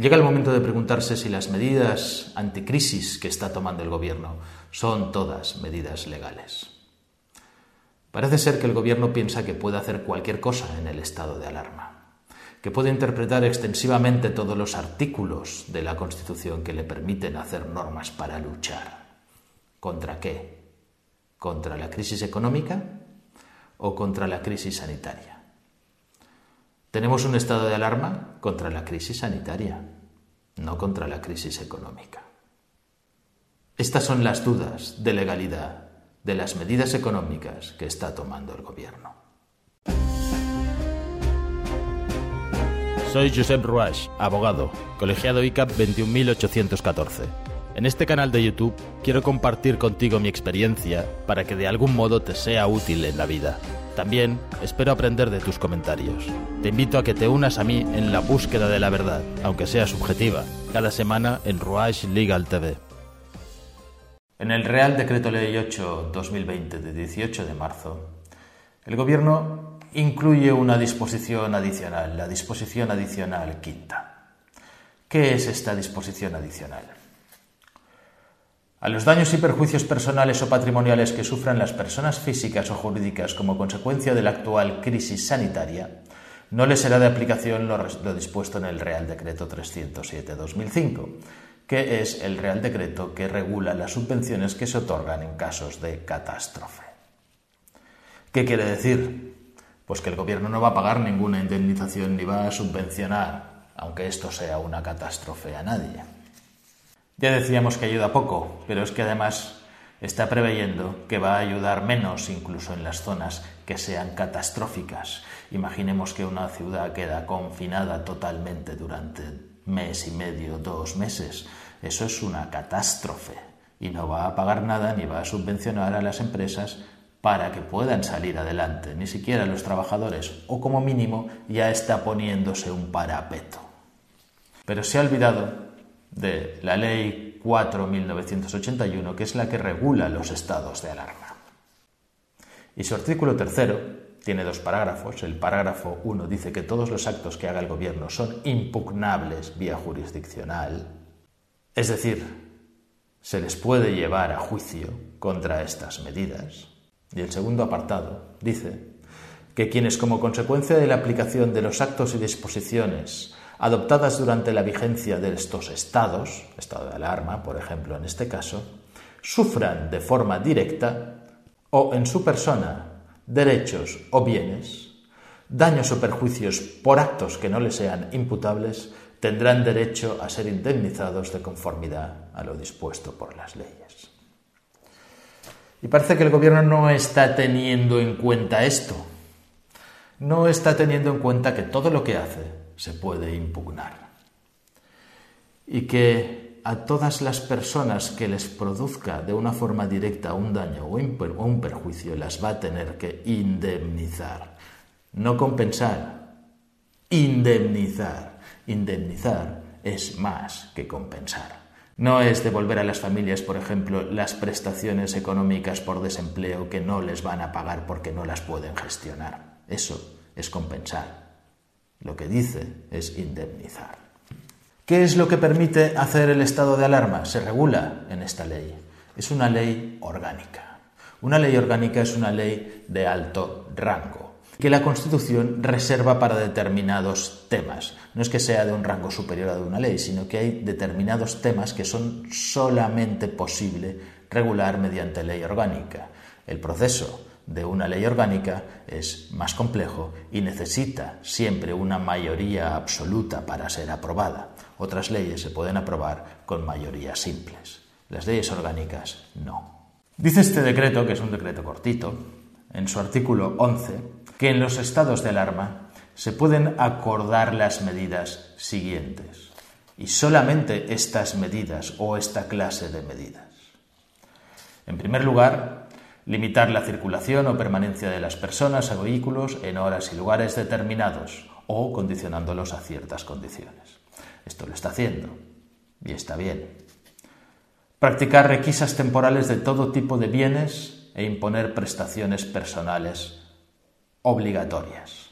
Llega el momento de preguntarse si las medidas anticrisis que está tomando el Gobierno son todas medidas legales. Parece ser que el Gobierno piensa que puede hacer cualquier cosa en el estado de alarma, que puede interpretar extensivamente todos los artículos de la Constitución que le permiten hacer normas para luchar. ¿Contra qué? ¿Contra la crisis económica o contra la crisis sanitaria? Tenemos un estado de alarma contra la crisis sanitaria, no contra la crisis económica. Estas son las dudas de legalidad de las medidas económicas que está tomando el Gobierno. Soy Josep Ruach, abogado, colegiado ICAP 21814. En este canal de YouTube quiero compartir contigo mi experiencia para que de algún modo te sea útil en la vida. También espero aprender de tus comentarios. Te invito a que te unas a mí en la búsqueda de la verdad, aunque sea subjetiva, cada semana en Ruach Legal TV. En el Real Decreto Ley 8-2020 de 18 de marzo, el Gobierno incluye una disposición adicional, la disposición adicional quinta. ¿Qué es esta disposición adicional? A los daños y perjuicios personales o patrimoniales que sufran las personas físicas o jurídicas como consecuencia de la actual crisis sanitaria, no les será de aplicación lo, dispuesto en el Real Decreto 307-2005, que es el Real Decreto que regula las subvenciones que se otorgan en casos de catástrofe. ¿Qué quiere decir? Pues que el Gobierno no va a pagar ninguna indemnización ni va a subvencionar, aunque esto sea una catástrofe a nadie. Ya decíamos que ayuda poco, pero es que además está preveyendo que va a ayudar menos incluso en las zonas que sean catastróficas. Imaginemos que una ciudad queda confinada totalmente durante mes y medio, dos meses. Eso es una catástrofe y no va a pagar nada ni va a subvencionar a las empresas para que puedan salir adelante, ni siquiera los trabajadores, o como mínimo ya está poniéndose un parapeto. Pero se ha olvidado de la Ley 4.1981, que es la que regula los estados de alarma. Y su artículo tercero tiene dos parágrafos. El parágrafo 1 dice que todos los actos que haga el Gobierno son impugnables vía jurisdiccional, es decir, se les puede llevar a juicio contra estas medidas. Y el segundo apartado dice que quienes como consecuencia de la aplicación de los actos y disposiciones adoptadas durante la vigencia de estos estados, estado de alarma, por ejemplo, en este caso, sufran de forma directa o en su persona derechos o bienes, daños o perjuicios por actos que no les sean imputables, tendrán derecho a ser indemnizados de conformidad a lo dispuesto por las leyes. Y parece que el gobierno no está teniendo en cuenta esto. No está teniendo en cuenta que todo lo que hace se puede impugnar. Y que a todas las personas que les produzca de una forma directa un daño o un perjuicio las va a tener que indemnizar. No compensar, indemnizar. Indemnizar es más que compensar. No es devolver a las familias, por ejemplo, las prestaciones económicas por desempleo que no les van a pagar porque no las pueden gestionar. Eso es compensar. Lo que dice es indemnizar. ¿Qué es lo que permite hacer el estado de alarma? Se regula en esta ley. Es una ley orgánica. Una ley orgánica es una ley de alto rango que la Constitución reserva para determinados temas. No es que sea de un rango superior a de una ley, sino que hay determinados temas que son solamente posible regular mediante ley orgánica. El proceso de una ley orgánica es más complejo y necesita siempre una mayoría absoluta para ser aprobada. Otras leyes se pueden aprobar con mayorías simples. Las leyes orgánicas no. Dice este decreto, que es un decreto cortito, en su artículo 11, que en los estados de alarma se pueden acordar las medidas siguientes. Y solamente estas medidas o esta clase de medidas. En primer lugar, limitar la circulación o permanencia de las personas o vehículos en horas y lugares determinados o condicionándolos a ciertas condiciones. Esto lo está haciendo y está bien. Practicar requisas temporales de todo tipo de bienes e imponer prestaciones personales obligatorias.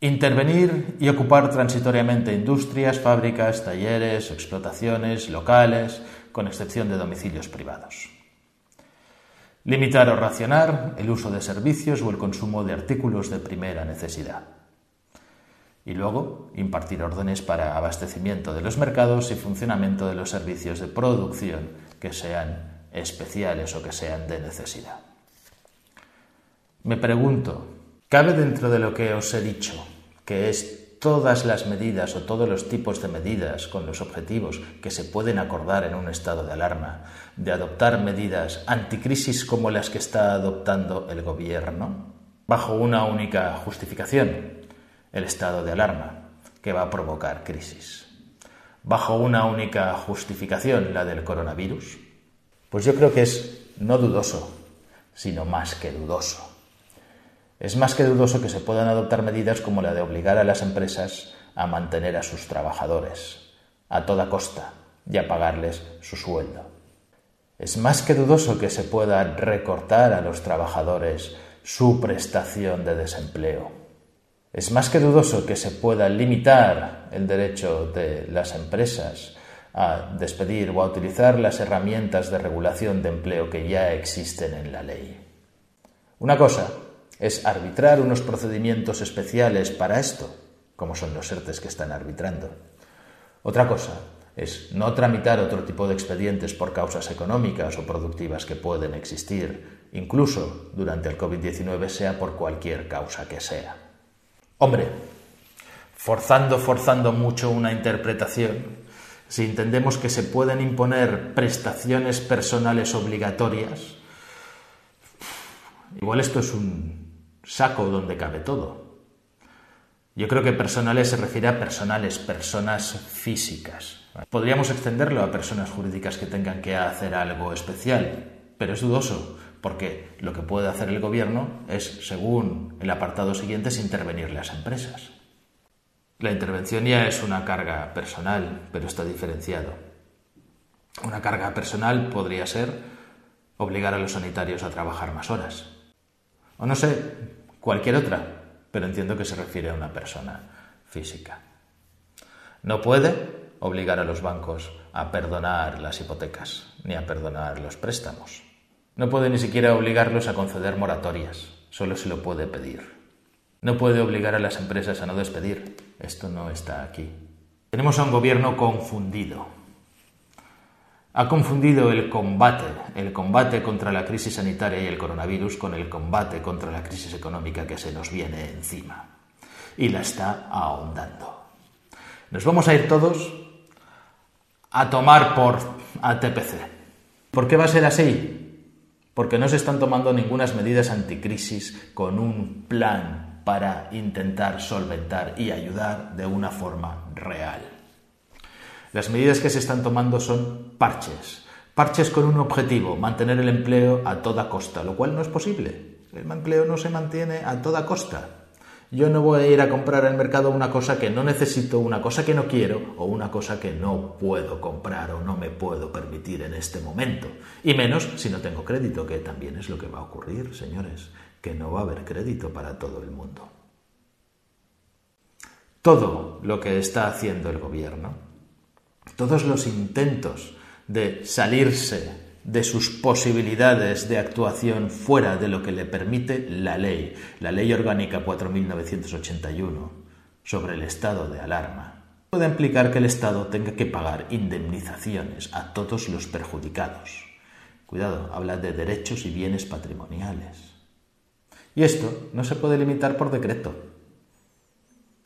Intervenir y ocupar transitoriamente industrias, fábricas, talleres, explotaciones, locales, con excepción de domicilios privados. Limitar o racionar el uso de servicios o el consumo de artículos de primera necesidad. Y luego impartir órdenes para abastecimiento de los mercados y funcionamiento de los servicios de producción que sean especiales o que sean de necesidad. Me pregunto, ¿cabe dentro de lo que os he dicho, que es todas las medidas o todos los tipos de medidas con los objetivos que se pueden acordar en un estado de alarma, de adoptar medidas anticrisis como las que está adoptando el gobierno, bajo una única justificación, el estado de alarma, que va a provocar crisis, bajo una única justificación, la del coronavirus, pues yo creo que es no dudoso, sino más que dudoso es más que dudoso que se puedan adoptar medidas como la de obligar a las empresas a mantener a sus trabajadores a toda costa y a pagarles su sueldo. Es más que dudoso que se pueda recortar a los trabajadores su prestación de desempleo. Es más que dudoso que se pueda limitar el derecho de las empresas a despedir o a utilizar las herramientas de regulación de empleo que ya existen en la ley. Una cosa es arbitrar unos procedimientos especiales para esto, como son los ERTES que están arbitrando. Otra cosa es no tramitar otro tipo de expedientes por causas económicas o productivas que pueden existir, incluso durante el COVID-19, sea por cualquier causa que sea. Hombre, forzando, forzando mucho una interpretación, si entendemos que se pueden imponer prestaciones personales obligatorias, igual esto es un saco donde cabe todo. Yo creo que personales se refiere a personales, personas físicas. Podríamos extenderlo a personas jurídicas que tengan que hacer algo especial, pero es dudoso, porque lo que puede hacer el gobierno es, según el apartado siguiente, es intervenir las empresas. La intervención ya es una carga personal, pero está diferenciado. Una carga personal podría ser obligar a los sanitarios a trabajar más horas, o no sé, cualquier otra, pero entiendo que se refiere a una persona física. No puede obligar a los bancos a perdonar las hipotecas ni a perdonar los préstamos. No puede ni siquiera obligarlos a conceder moratorias, solo se lo puede pedir. No puede obligar a las empresas a no despedir. Esto no está aquí. Tenemos a un gobierno confundido, ha confundido el combate, el combate contra la crisis sanitaria y el coronavirus con el combate contra la crisis económica que se nos viene encima. Y la está ahondando. Nos vamos a ir todos a tomar por ATPC. ¿Por qué va a ser así? Porque no se están tomando ninguna medidas anticrisis con un plan para intentar solventar y ayudar de una forma real. Las medidas que se están tomando son parches. Parches con un objetivo, mantener el empleo a toda costa, lo cual no es posible. El empleo no se mantiene a toda costa. Yo no voy a ir a comprar al mercado una cosa que no necesito, una cosa que no quiero o una cosa que no puedo comprar o no me puedo permitir en este momento. Y menos si no tengo crédito, que también es lo que va a ocurrir, señores, que no va a haber crédito para todo el mundo. Todo lo que está haciendo el gobierno todos los intentos de salirse de sus posibilidades de actuación fuera de lo que le permite la ley, la Ley Orgánica 4981 sobre el estado de alarma, puede implicar que el Estado tenga que pagar indemnizaciones a todos los perjudicados. Cuidado, habla de derechos y bienes patrimoniales. Y esto no se puede limitar por decreto.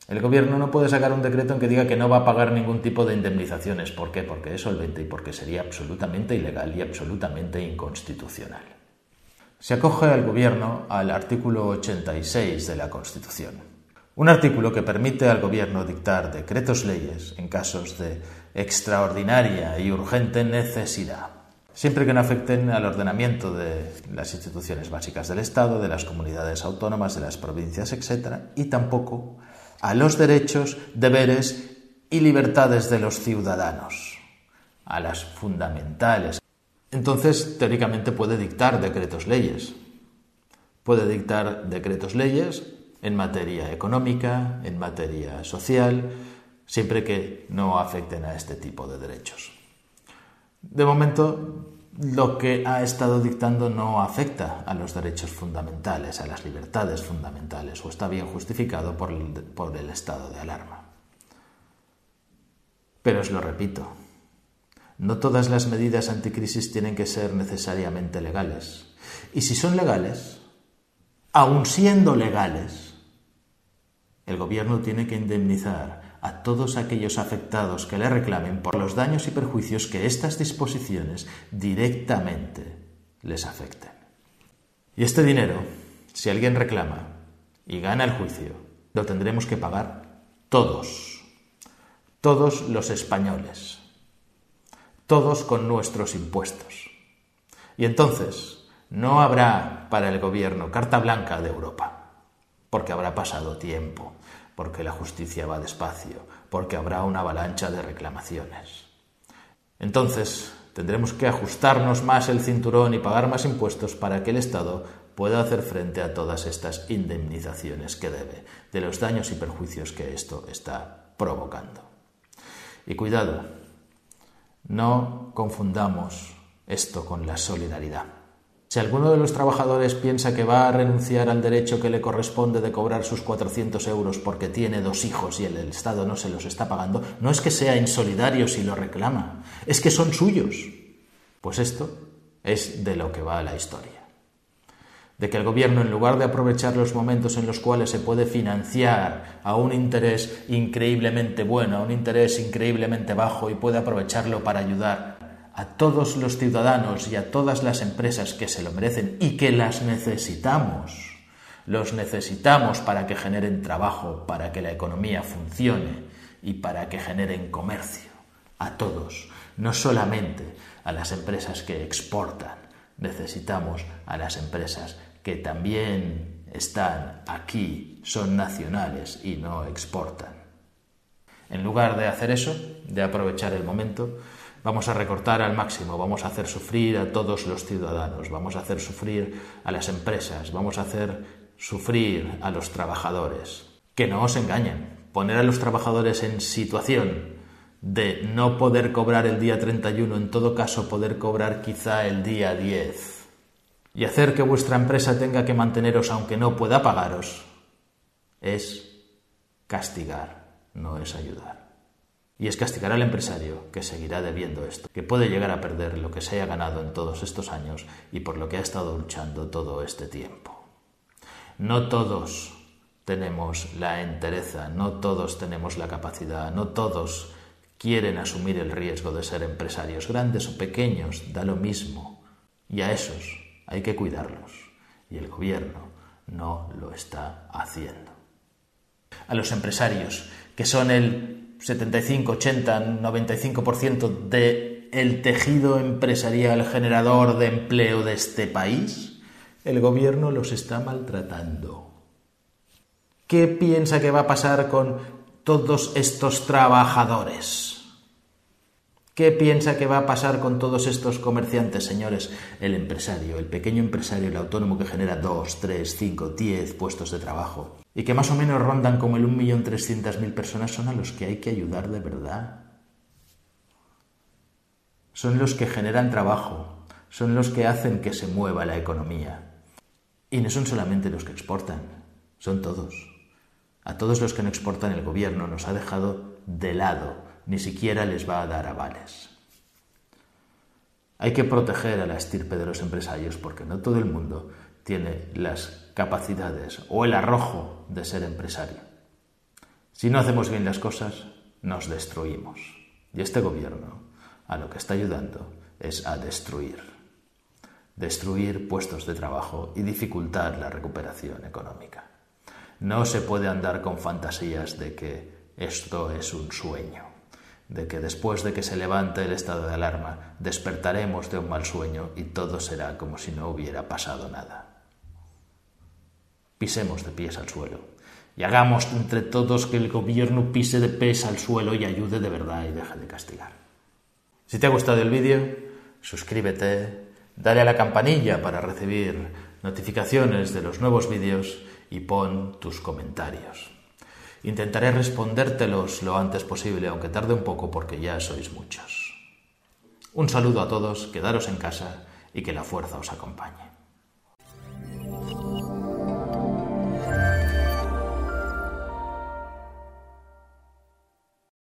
El gobierno no puede sacar un decreto en que diga que no va a pagar ningún tipo de indemnizaciones. ¿Por qué? Porque es solvente y porque sería absolutamente ilegal y absolutamente inconstitucional. Se acoge al gobierno al artículo 86 de la Constitución. Un artículo que permite al gobierno dictar decretos leyes en casos de extraordinaria y urgente necesidad, siempre que no afecten al ordenamiento de las instituciones básicas del Estado, de las comunidades autónomas, de las provincias, etc., y tampoco a los derechos, deberes y libertades de los ciudadanos, a las fundamentales. Entonces, teóricamente puede dictar decretos leyes. Puede dictar decretos leyes en materia económica, en materia social, siempre que no afecten a este tipo de derechos. De momento, lo que ha estado dictando no afecta a los derechos fundamentales, a las libertades fundamentales, o está bien justificado por el, estado de alarma. Pero os lo repito, no todas las medidas anticrisis tienen que ser necesariamente legales. Y si son legales, aun siendo legales, el gobierno tiene que indemnizar a todos aquellos afectados que le reclamen por los daños y perjuicios que estas disposiciones directamente les afecten. Y este dinero, si alguien reclama y gana el juicio, lo tendremos que pagar todos, todos los españoles, todos con nuestros impuestos. Y entonces no habrá para el gobierno carta blanca de Europa, porque habrá pasado tiempo porque la justicia va despacio, porque habrá una avalancha de reclamaciones. Entonces, tendremos que ajustarnos más el cinturón y pagar más impuestos para que el Estado pueda hacer frente a todas estas indemnizaciones que debe, de los daños y perjuicios que esto está provocando. Y cuidado, no confundamos esto con la solidaridad. Si alguno de los trabajadores piensa que va a renunciar al derecho que le corresponde de cobrar sus 400 euros porque tiene dos hijos y el Estado no se los está pagando, no es que sea insolidario si lo reclama, es que son suyos. Pues esto es de lo que va la historia. De que el gobierno, en lugar de aprovechar los momentos en los cuales se puede financiar a un interés increíblemente bueno, a un interés increíblemente bajo y puede aprovecharlo para ayudar a todos los ciudadanos y a todas las empresas que se lo merecen y que las necesitamos. Los necesitamos para que generen trabajo, para que la economía funcione y para que generen comercio. A todos, no solamente a las empresas que exportan, necesitamos a las empresas que también están aquí, son nacionales y no exportan. En lugar de hacer eso, de aprovechar el momento, Vamos a recortar al máximo, vamos a hacer sufrir a todos los ciudadanos, vamos a hacer sufrir a las empresas, vamos a hacer sufrir a los trabajadores. Que no os engañen, poner a los trabajadores en situación de no poder cobrar el día 31, en todo caso poder cobrar quizá el día 10, y hacer que vuestra empresa tenga que manteneros aunque no pueda pagaros, es castigar, no es ayudar. Y es castigar al empresario que seguirá debiendo esto, que puede llegar a perder lo que se haya ganado en todos estos años y por lo que ha estado luchando todo este tiempo. No todos tenemos la entereza, no todos tenemos la capacidad, no todos quieren asumir el riesgo de ser empresarios, grandes o pequeños, da lo mismo. Y a esos hay que cuidarlos. Y el gobierno no lo está haciendo. A los empresarios, que son el 75, 80, 95% del tejido empresarial generador de empleo de este país, el gobierno los está maltratando. ¿Qué piensa que va a pasar con todos estos trabajadores? ¿Qué piensa que va a pasar con todos estos comerciantes, señores? El empresario, el pequeño empresario, el autónomo que genera 2, 3, 5, 10 puestos de trabajo y que más o menos rondan como el 1.300.000 personas son a los que hay que ayudar de verdad. Son los que generan trabajo, son los que hacen que se mueva la economía. Y no son solamente los que exportan, son todos. A todos los que no exportan el gobierno nos ha dejado de lado ni siquiera les va a dar avales. Hay que proteger a la estirpe de los empresarios porque no todo el mundo tiene las capacidades o el arrojo de ser empresario. Si no hacemos bien las cosas, nos destruimos. Y este gobierno a lo que está ayudando es a destruir. Destruir puestos de trabajo y dificultar la recuperación económica. No se puede andar con fantasías de que esto es un sueño de que después de que se levante el estado de alarma despertaremos de un mal sueño y todo será como si no hubiera pasado nada. Pisemos de pies al suelo y hagamos entre todos que el gobierno pise de pies al suelo y ayude de verdad y deje de castigar. Si te ha gustado el vídeo, suscríbete, dale a la campanilla para recibir notificaciones de los nuevos vídeos y pon tus comentarios. Intentaré respondértelos lo antes posible, aunque tarde un poco porque ya sois muchos. Un saludo a todos, quedaros en casa y que la fuerza os acompañe.